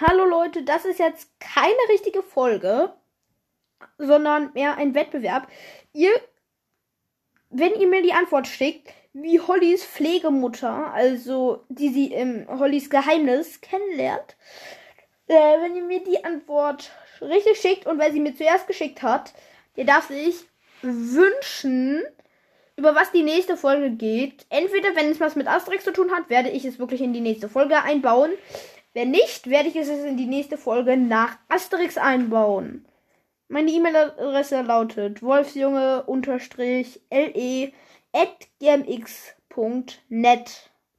Hallo Leute, das ist jetzt keine richtige Folge, sondern mehr ein Wettbewerb. Ihr, wenn ihr mir die Antwort schickt, wie Hollys Pflegemutter, also die sie im Hollys Geheimnis kennenlernt, äh, wenn ihr mir die Antwort richtig schickt und wer sie mir zuerst geschickt hat, der darf sich wünschen, über was die nächste Folge geht. Entweder, wenn es was mit Asterix zu tun hat, werde ich es wirklich in die nächste Folge einbauen. Wenn nicht, werde ich es in die nächste Folge nach Asterix einbauen. Meine E-Mail-Adresse lautet wolfsjunge-le at gmx.net.